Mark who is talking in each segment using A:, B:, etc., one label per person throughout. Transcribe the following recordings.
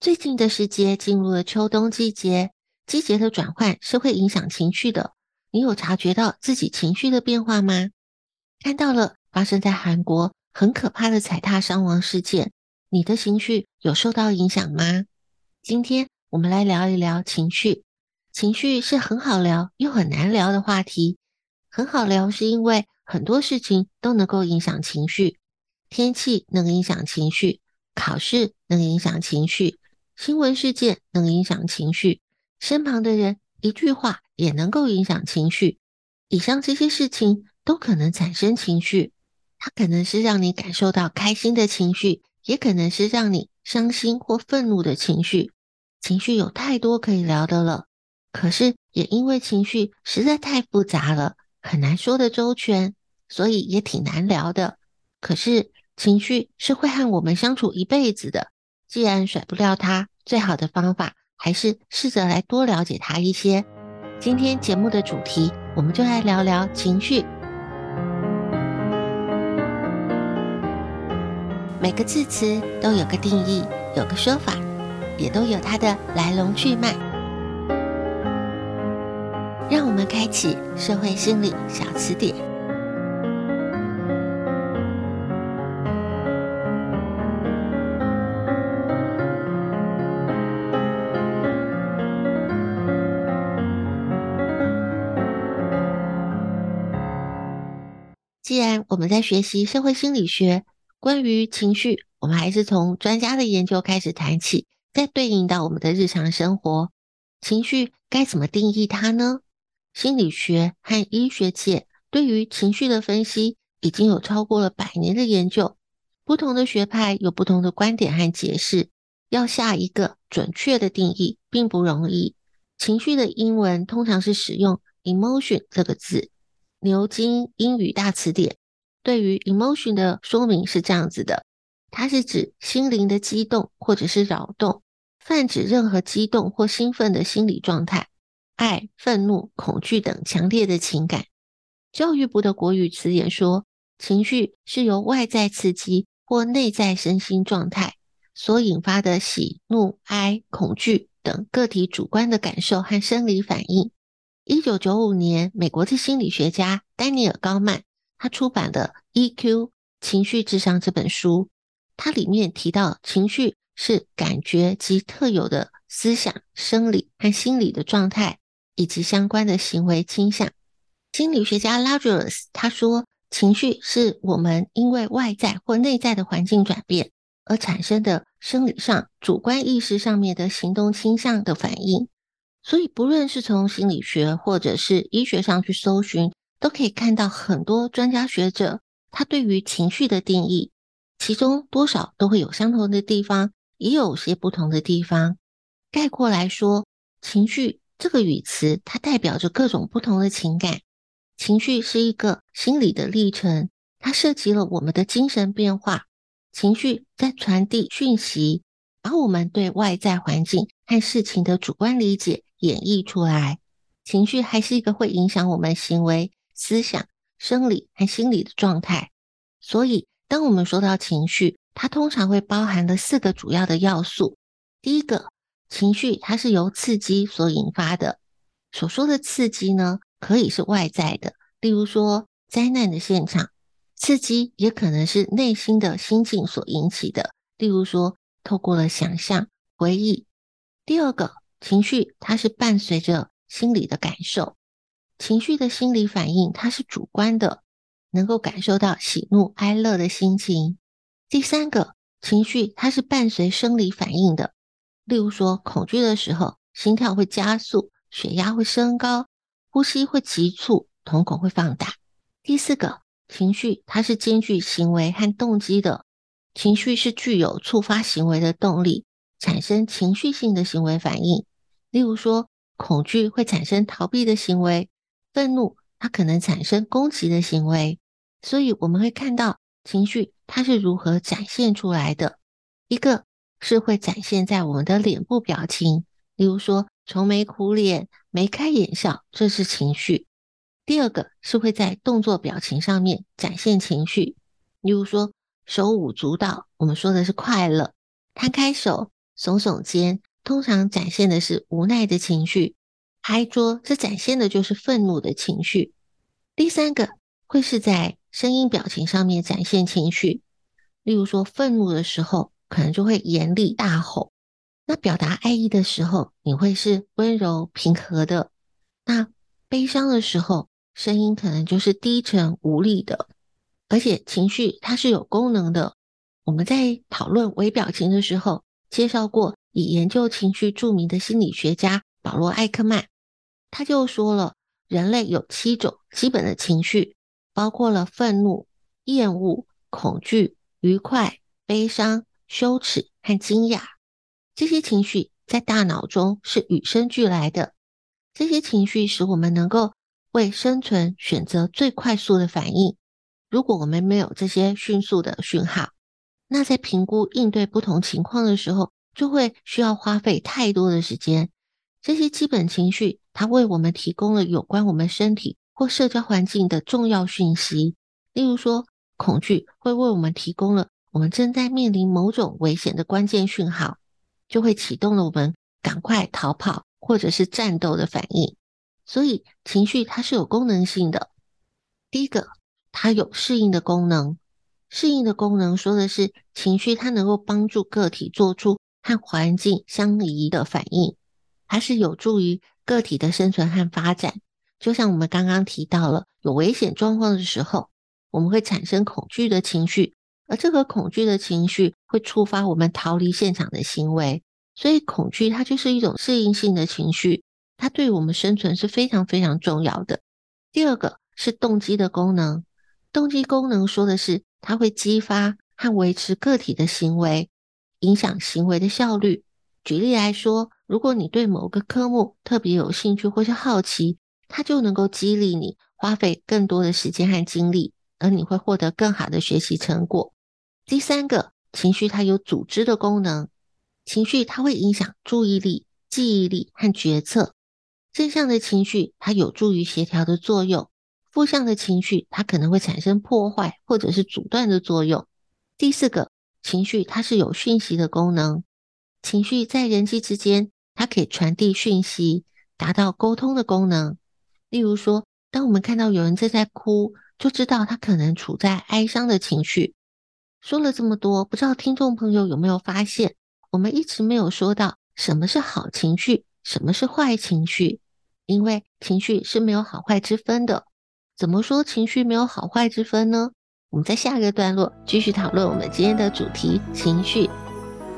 A: 最近的时节进入了秋冬季节，季节的转换是会影响情绪的。你有察觉到自己情绪的变化吗？看到了发生在韩国很可怕的踩踏伤亡事件，你的情绪有受到影响吗？今天我们来聊一聊情绪。情绪是很好聊又很难聊的话题。很好聊是因为很多事情都能够影响情绪。天气能影响情绪，考试能影响情绪，新闻事件能影响情绪，身旁的人一句话也能够影响情绪。以上这些事情都可能产生情绪，它可能是让你感受到开心的情绪，也可能是让你伤心或愤怒的情绪。情绪有太多可以聊的了，可是也因为情绪实在太复杂了，很难说得周全，所以也挺难聊的。可是。情绪是会和我们相处一辈子的，既然甩不掉它，最好的方法还是试着来多了解它一些。今天节目的主题，我们就来聊聊情绪。每个字词都有个定义，有个说法，也都有它的来龙去脉。让我们开启社会心理小词典。既然我们在学习社会心理学，关于情绪，我们还是从专家的研究开始谈起，再对应到我们的日常生活。情绪该怎么定义它呢？心理学和医学界对于情绪的分析已经有超过了百年的研究，不同的学派有不同的观点和解释，要下一个准确的定义并不容易。情绪的英文通常是使用 emotion 这个字。牛津英语大词典对于 emotion 的说明是这样子的：它是指心灵的激动或者是扰动，泛指任何激动或兴奋的心理状态，爱、愤怒、恐惧等强烈的情感。教育部的国语词典说，情绪是由外在刺激或内在身心状态所引发的喜怒哀恐惧等个体主观的感受和生理反应。一九九五年，美国的心理学家丹尼尔·高曼，他出版的《EQ 情绪智商》这本书，它里面提到，情绪是感觉及特有的思想、生理和心理的状态，以及相关的行为倾向。心理学家拉杰斯他说，情绪是我们因为外在或内在的环境转变而产生的生理上、主观意识上面的行动倾向的反应。所以，不论是从心理学或者是医学上去搜寻，都可以看到很多专家学者他对于情绪的定义，其中多少都会有相同的地方，也有些不同的地方。概括来说，情绪这个语词，它代表着各种不同的情感。情绪是一个心理的历程，它涉及了我们的精神变化。情绪在传递讯息，把我们对外在环境和事情的主观理解。演绎出来，情绪还是一个会影响我们行为、思想、生理和心理的状态。所以，当我们说到情绪，它通常会包含了四个主要的要素。第一个，情绪它是由刺激所引发的。所说的刺激呢，可以是外在的，例如说灾难的现场；刺激也可能是内心的心境所引起的，例如说透过了想象、回忆。第二个，情绪它是伴随着心理的感受，情绪的心理反应它是主观的，能够感受到喜怒哀乐的心情。第三个，情绪它是伴随生理反应的，例如说恐惧的时候，心跳会加速。血压会升高，呼吸会急促，瞳孔会放大。第四个，情绪它是兼具行为和动机的，情绪是具有触发行为的动力，产生情绪性的行为反应。例如说，恐惧会产生逃避的行为，愤怒它可能产生攻击的行为。所以我们会看到情绪它是如何展现出来的，一个是会展现在我们的脸部表情，例如说。愁眉苦脸、眉开眼笑，这是情绪。第二个是会在动作表情上面展现情绪，例如说手舞足蹈，我们说的是快乐；摊开手、耸耸肩，通常展现的是无奈的情绪；拍桌，这展现的就是愤怒的情绪。第三个会是在声音表情上面展现情绪，例如说愤怒的时候，可能就会严厉大吼。那表达爱意的时候，你会是温柔平和的；那悲伤的时候，声音可能就是低沉无力的。而且情绪它是有功能的。我们在讨论微表情的时候，介绍过以研究情绪著名的心理学家保罗·艾克曼，他就说了，人类有七种基本的情绪，包括了愤怒、厌恶、恐惧、愉快、悲伤、羞耻和惊讶。这些情绪在大脑中是与生俱来的，这些情绪使我们能够为生存选择最快速的反应。如果我们没有这些迅速的讯号，那在评估应对不同情况的时候，就会需要花费太多的时间。这些基本情绪，它为我们提供了有关我们身体或社交环境的重要讯息。例如说，恐惧会为我们提供了我们正在面临某种危险的关键讯号。就会启动了我们赶快逃跑或者是战斗的反应，所以情绪它是有功能性的。第一个，它有适应的功能。适应的功能说的是情绪它能够帮助个体做出和环境相宜的反应，还是有助于个体的生存和发展。就像我们刚刚提到了，有危险状况的时候，我们会产生恐惧的情绪。而这个恐惧的情绪会触发我们逃离现场的行为，所以恐惧它就是一种适应性的情绪，它对我们生存是非常非常重要的。第二个是动机的功能，动机功能说的是它会激发和维持个体的行为，影响行为的效率。举例来说，如果你对某个科目特别有兴趣或是好奇，它就能够激励你花费更多的时间和精力，而你会获得更好的学习成果。第三个情绪，它有组织的功能。情绪它会影响注意力、记忆力和决策。正向的情绪，它有助于协调的作用；负向的情绪，它可能会产生破坏或者是阻断的作用。第四个情绪，它是有讯息的功能。情绪在人际之间，它可以传递讯息，达到沟通的功能。例如说，当我们看到有人正在哭，就知道他可能处在哀伤的情绪。说了这么多，不知道听众朋友有没有发现，我们一直没有说到什么是好情绪，什么是坏情绪，因为情绪是没有好坏之分的。怎么说情绪没有好坏之分呢？我们在下一个段落继续讨论我们今天的主题——情绪。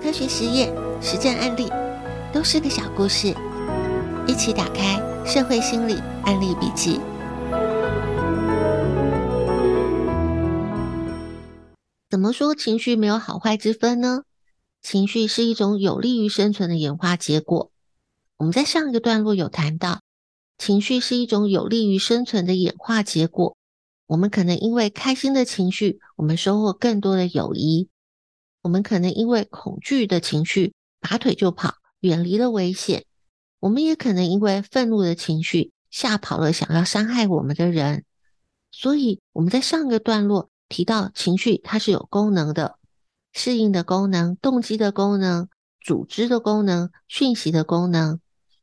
A: 科学实验、实战案例都是个小故事，一起打开社会心理案例笔记。怎么说情绪没有好坏之分呢？情绪是一种有利于生存的演化结果。我们在上一个段落有谈到，情绪是一种有利于生存的演化结果。我们可能因为开心的情绪，我们收获更多的友谊；我们可能因为恐惧的情绪，拔腿就跑，远离了危险；我们也可能因为愤怒的情绪，吓跑了想要伤害我们的人。所以我们在上个段落提到，情绪它是有功能的，适应的功能、动机的功能、组织的功能、讯息的功能。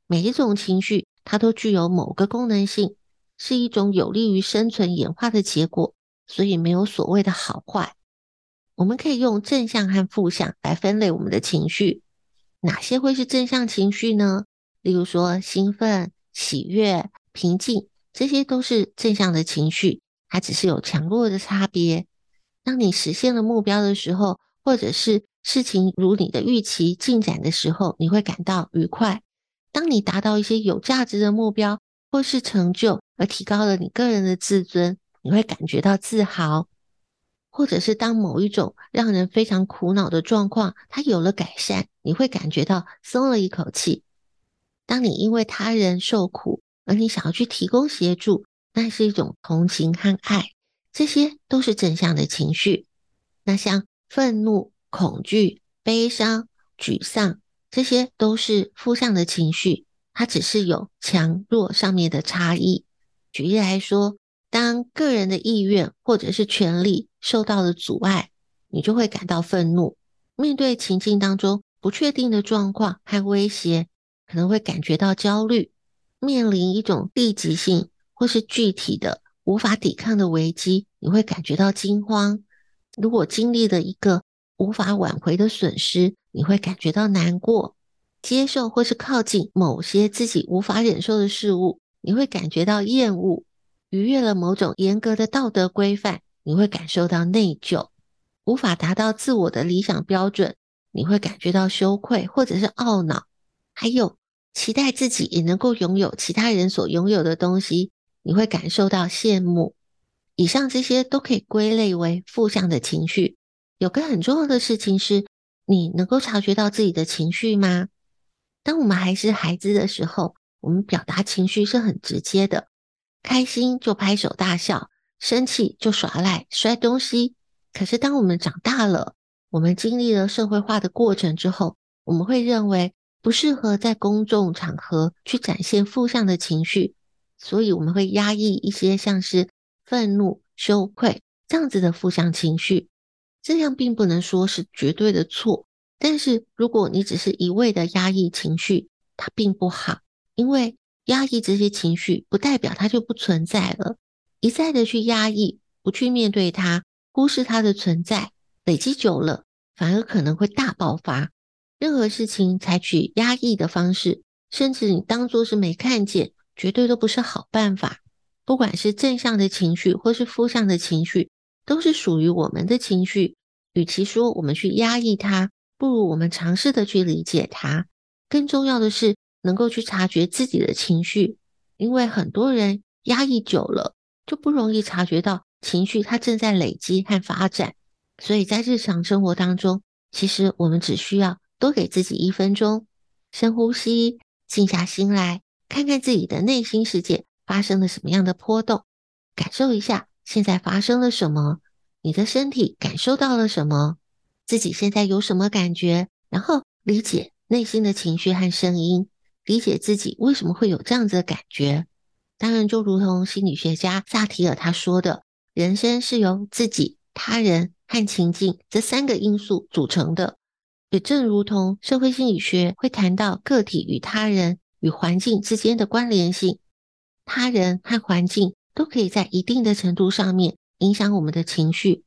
A: 每一种情绪，它都具有某个功能性，是一种有利于生存演化的结果。所以没有所谓的好坏。我们可以用正向和负向来分类我们的情绪。哪些会是正向情绪呢？例如说兴奋、喜悦、平静，这些都是正向的情绪，它只是有强弱的差别。当你实现了目标的时候，或者是事情如你的预期进展的时候，你会感到愉快。当你达到一些有价值的目标或是成就，而提高了你个人的自尊，你会感觉到自豪。或者是当某一种让人非常苦恼的状况，它有了改善，你会感觉到松了一口气。当你因为他人受苦，而你想要去提供协助，那是一种同情和爱，这些都是正向的情绪。那像愤怒、恐惧、悲伤、沮丧，这些都是负向的情绪，它只是有强弱上面的差异。举例来说，当个人的意愿或者是权利受到了阻碍，你就会感到愤怒。面对情境当中不确定的状况和威胁，可能会感觉到焦虑。面临一种立即性或是具体的无法抵抗的危机，你会感觉到惊慌。如果经历了一个无法挽回的损失，你会感觉到难过。接受或是靠近某些自己无法忍受的事物，你会感觉到厌恶。逾越了某种严格的道德规范，你会感受到内疚；无法达到自我的理想标准，你会感觉到羞愧或者是懊恼。还有期待自己也能够拥有其他人所拥有的东西，你会感受到羡慕。以上这些都可以归类为负向的情绪。有个很重要的事情是，你能够察觉到自己的情绪吗？当我们还是孩子的时候，我们表达情绪是很直接的。开心就拍手大笑，生气就耍赖摔东西。可是当我们长大了，我们经历了社会化的过程之后，我们会认为不适合在公众场合去展现负向的情绪，所以我们会压抑一些像是愤怒、羞愧这样子的负向情绪。这样并不能说是绝对的错，但是如果你只是一味的压抑情绪，它并不好，因为。压抑这些情绪，不代表它就不存在了。一再的去压抑，不去面对它，忽视它的存在，累积久了，反而可能会大爆发。任何事情采取压抑的方式，甚至你当作是没看见，绝对都不是好办法。不管是正向的情绪，或是负向的情绪，都是属于我们的情绪。与其说我们去压抑它，不如我们尝试的去理解它。更重要的是，能够去察觉自己的情绪，因为很多人压抑久了，就不容易察觉到情绪它正在累积和发展。所以在日常生活当中，其实我们只需要多给自己一分钟，深呼吸，静下心来，看看自己的内心世界发生了什么样的波动，感受一下现在发生了什么，你的身体感受到了什么，自己现在有什么感觉，然后理解内心的情绪和声音。理解自己为什么会有这样子的感觉，当然就如同心理学家萨提尔他说的，人生是由自己、他人和情境这三个因素组成的。也正如同社会心理学会谈到个体与他人与环境之间的关联性，他人和环境都可以在一定的程度上面影响我们的情绪，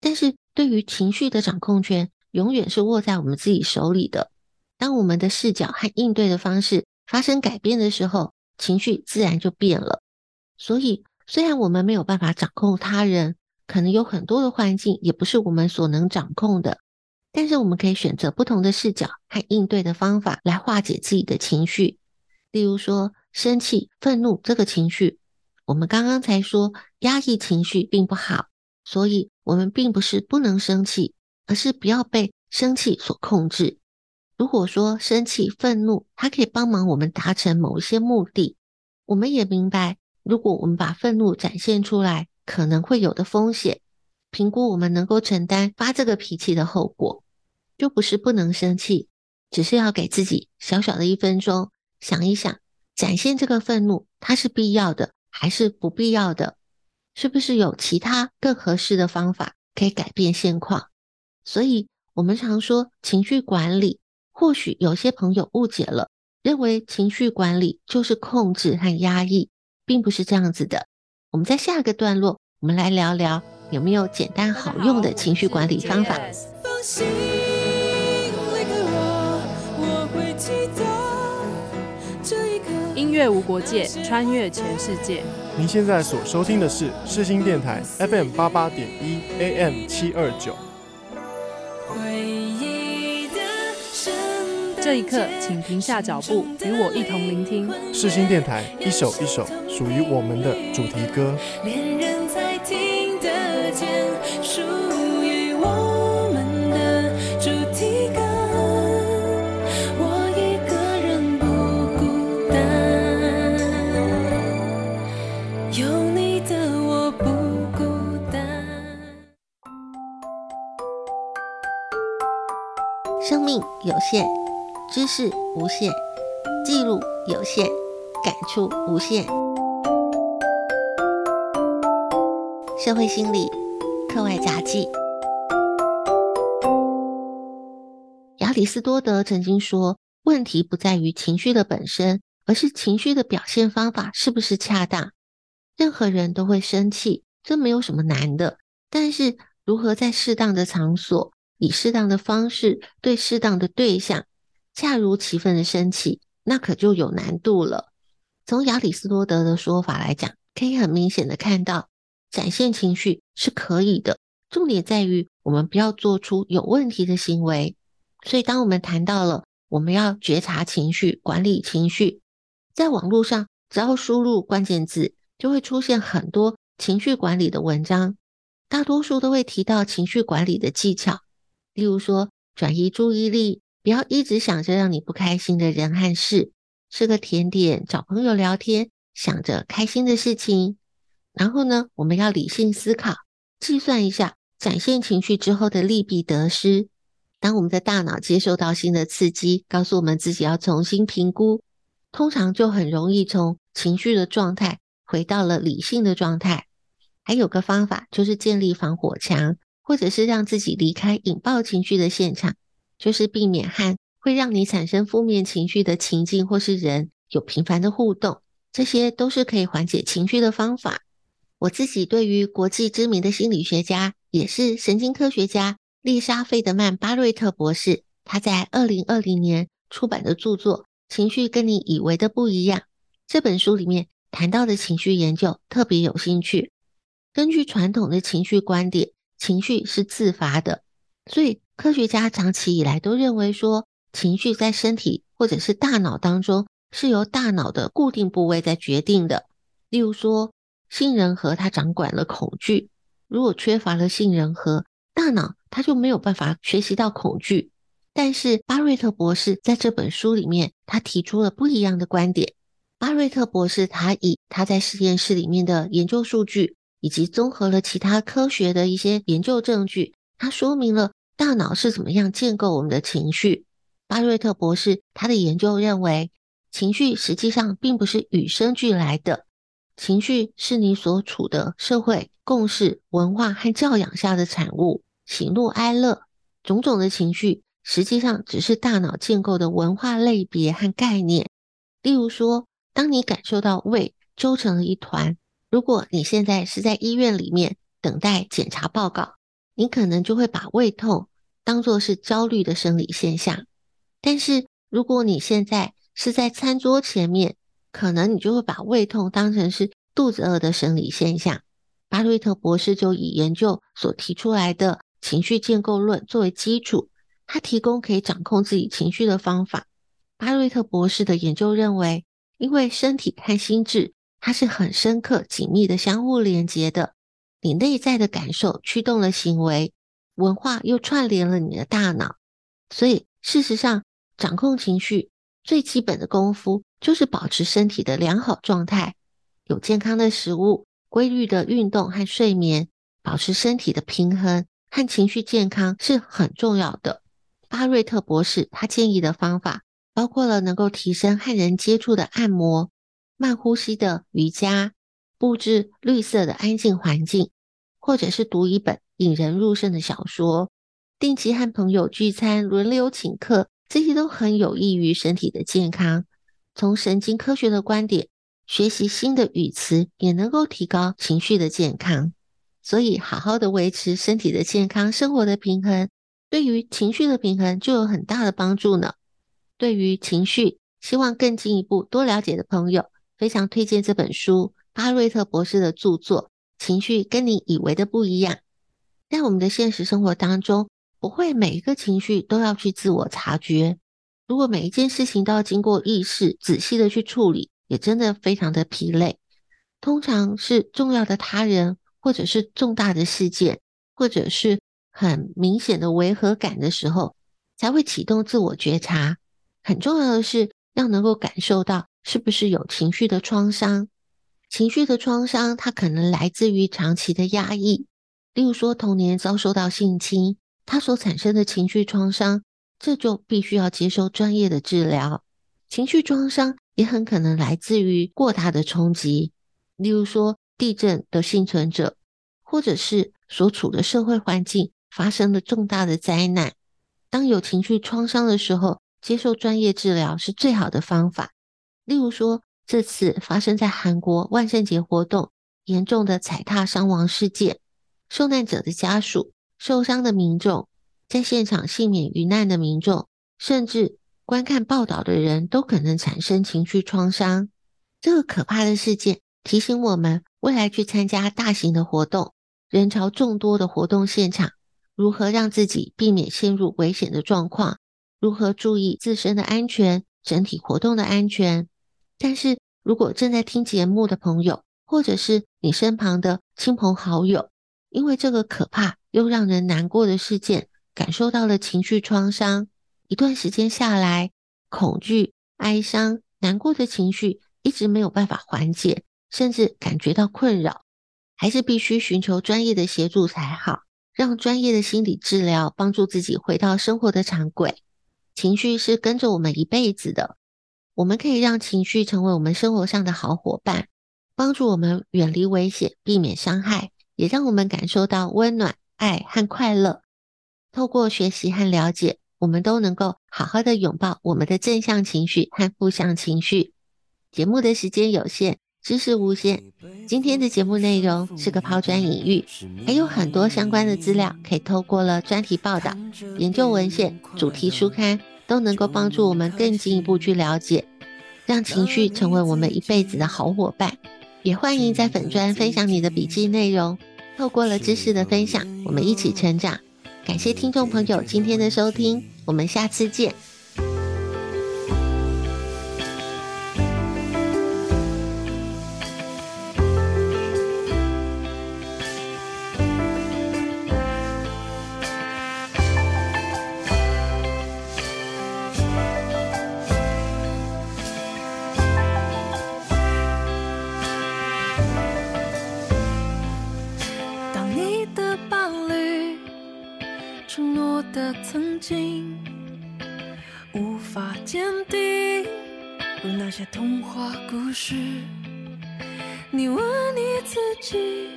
A: 但是对于情绪的掌控权，永远是握在我们自己手里的。当我们的视角和应对的方式发生改变的时候，情绪自然就变了。所以，虽然我们没有办法掌控他人，可能有很多的环境也不是我们所能掌控的，但是我们可以选择不同的视角和应对的方法来化解自己的情绪。例如说，生气、愤怒这个情绪，我们刚刚才说压抑情绪并不好，所以我们并不是不能生气，而是不要被生气所控制。如果说生气、愤怒，它可以帮忙我们达成某一些目的，我们也明白，如果我们把愤怒展现出来，可能会有的风险，评估我们能够承担发这个脾气的后果，就不是不能生气，只是要给自己小小的一分钟，想一想展现这个愤怒，它是必要的还是不必要的？是不是有其他更合适的方法可以改变现况？所以，我们常说情绪管理，或许有些朋友误解了，认为情绪管理就是控制和压抑，并不是这样子的。我们在下个段落，我们来聊聊有没有简单好用的情绪管理方法。
B: 音乐无国界，穿越全世界。
C: 您现在所收听的是世新电台 FM 八八点一 AM 七二九。
B: 这一刻，请停下脚步，与我一同聆听
C: 世新电台一首一首属于我们的主题歌。
A: 有限，知识无限，记录有限，感触无限。社会心理课外杂记。亚里斯多德曾经说：“问题不在于情绪的本身，而是情绪的表现方法是不是恰当。任何人都会生气，这没有什么难的。但是如何在适当的场所，以适当的方式对适当的对象，恰如其分的生气，那可就有难度了。从亚里士多德的说法来讲，可以很明显的看到，展现情绪是可以的，重点在于我们不要做出有问题的行为。所以，当我们谈到了我们要觉察情绪、管理情绪，在网络上只要输入关键字，就会出现很多情绪管理的文章，大多数都会提到情绪管理的技巧。例如说，转移注意力，不要一直想着让你不开心的人和事，吃个甜点，找朋友聊天，想着开心的事情。然后呢，我们要理性思考，计算一下展现情绪之后的利弊得失。当我们的大脑接受到新的刺激，告诉我们自己要重新评估，通常就很容易从情绪的状态回到了理性的状态。还有个方法，就是建立防火墙。或者是让自己离开引爆情绪的现场，就是避免和会让你产生负面情绪的情境或是人有频繁的互动，这些都是可以缓解情绪的方法。我自己对于国际知名的心理学家，也是神经科学家丽莎·费德曼·巴瑞特博士，他在二零二零年出版的著作《情绪跟你以为的不一样》这本书里面谈到的情绪研究特别有兴趣。根据传统的情绪观点，情绪是自发的，所以科学家长期以来都认为说，情绪在身体或者是大脑当中是由大脑的固定部位在决定的。例如说，杏仁核它掌管了恐惧，如果缺乏了杏仁核，大脑它就没有办法学习到恐惧。但是巴瑞特博士在这本书里面，他提出了不一样的观点。巴瑞特博士他以他在实验室里面的研究数据。以及综合了其他科学的一些研究证据，它说明了大脑是怎么样建构我们的情绪。巴瑞特博士他的研究认为，情绪实际上并不是与生俱来的，情绪是你所处的社会共识、文化和教养下的产物。喜怒哀乐种种的情绪，实际上只是大脑建构的文化类别和概念。例如说，当你感受到胃揪成了一团。如果你现在是在医院里面等待检查报告，你可能就会把胃痛当作是焦虑的生理现象。但是如果你现在是在餐桌前面，可能你就会把胃痛当成是肚子饿的生理现象。巴瑞特博士就以研究所提出来的情绪建构论作为基础，他提供可以掌控自己情绪的方法。巴瑞特博士的研究认为，因为身体和心智。它是很深刻、紧密的相互连接的。你内在的感受驱动了行为，文化又串联了你的大脑。所以，事实上，掌控情绪最基本的功夫就是保持身体的良好状态，有健康的食物、规律的运动和睡眠，保持身体的平衡和情绪健康是很重要的。巴瑞特博士他建议的方法，包括了能够提升和人接触的按摩、慢呼吸的瑜伽、布置绿色的安静环境，或者是读一本引人入胜的小说，定期和朋友聚餐、轮流请客，这些都很有益于身体的健康。从神经科学的观点，学习新的语词也能够提高情绪的健康。所以，好好的维持身体的健康、生活的平衡，对于情绪的平衡就有很大的帮助呢。对于情绪，希望更进一步多了解的朋友，非常推荐这本书，巴瑞特博士的著作。情绪跟你以为的不一样，在我们的现实生活当中，不会每一个情绪都要去自我察觉。如果每一件事情都要经过意识仔细的去处理，也真的非常的疲累。通常是重要的他人，或者是重大的事件，或者是很明显的违和感的时候，才会启动自我觉察。很重要的是要能够感受到是不是有情绪的创伤，情绪的创伤它可能来自于长期的压抑，例如说童年遭受到性侵，它所产生的情绪创伤，这就必须要接受专业的治疗。情绪创伤也很可能来自于过大的冲击，例如说地震的幸存者，或者是所处的社会环境发生了重大的灾难。当有情绪创伤的时候，接受专业治疗是最好的方法。例如说，这次发生在韩国万圣节活动严重的踩踏伤亡事件，受难者的家属、受伤的民众、在现场幸免于难的民众，甚至观看报道的人都可能产生情绪创伤。这个可怕的事件提醒我们，未来去参加大型的活动、人潮众多的活动现场，如何让自己避免陷入危险的状况。如何注意自身的安全、整体活动的安全？但是如果正在听节目的朋友，或者是你身旁的亲朋好友，因为这个可怕又让人难过的事件，感受到了情绪创伤，一段时间下来，恐惧、哀伤、难过的情绪一直没有办法缓解，甚至感觉到困扰，还是必须寻求专业的协助才好，让专业的心理治疗帮助自己回到生活的常轨。情绪是跟着我们一辈子的，我们可以让情绪成为我们生活上的好伙伴，帮助我们远离危险，避免伤害，也让我们感受到温暖、爱和快乐。透过学习和了解，我们都能够好好的拥抱我们的正向情绪和负向情绪。节目的时间有限。知识无限，今天的节目内容是个抛砖引玉，还有很多相关的资料可以透过了专题报道、研究文献、主题书刊，都能够帮助我们更进一步去了解，让情绪成为我们一辈子的好伙伴。也欢迎在粉砖分享你的笔记内容，透过了知识的分享，我们一起成长。感谢听众朋友今天的收听，我们下次见。
D: 的曾经无法坚定，如那些童话故事。你问你自己，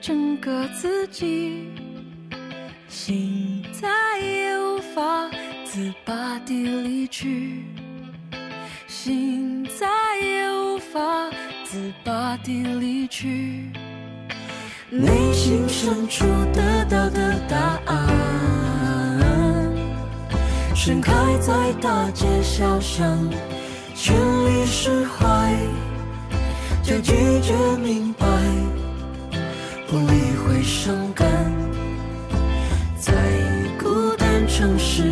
D: 整个自己，心再也无法自拔地离去，心再也无法自拔地离去，内心深处得到的答案。盛开在大街小巷，全力释怀，就拒绝明白，不理会伤感，在孤单城市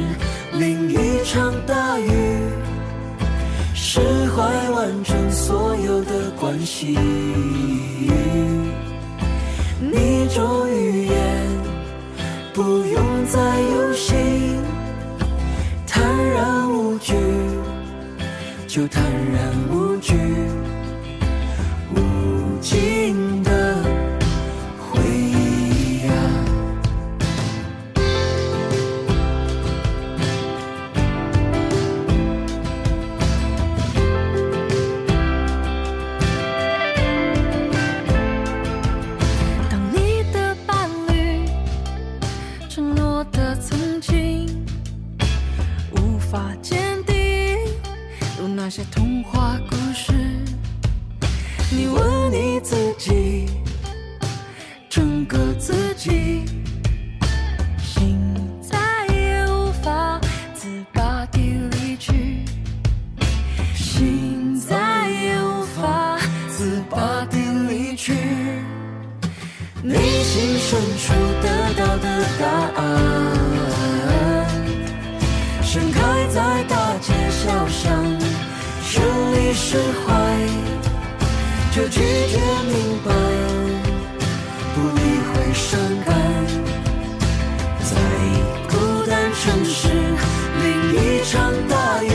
D: 淋一场大雨，释怀完成所有的关系，就坦然八点离去，内心深处得到的答案，盛开在大街小巷，远离释怀，就拒绝明白，不必会伤感，在孤单城市淋一场大雨，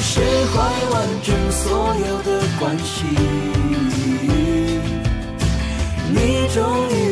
D: 释怀完整所有的。关系。你终于。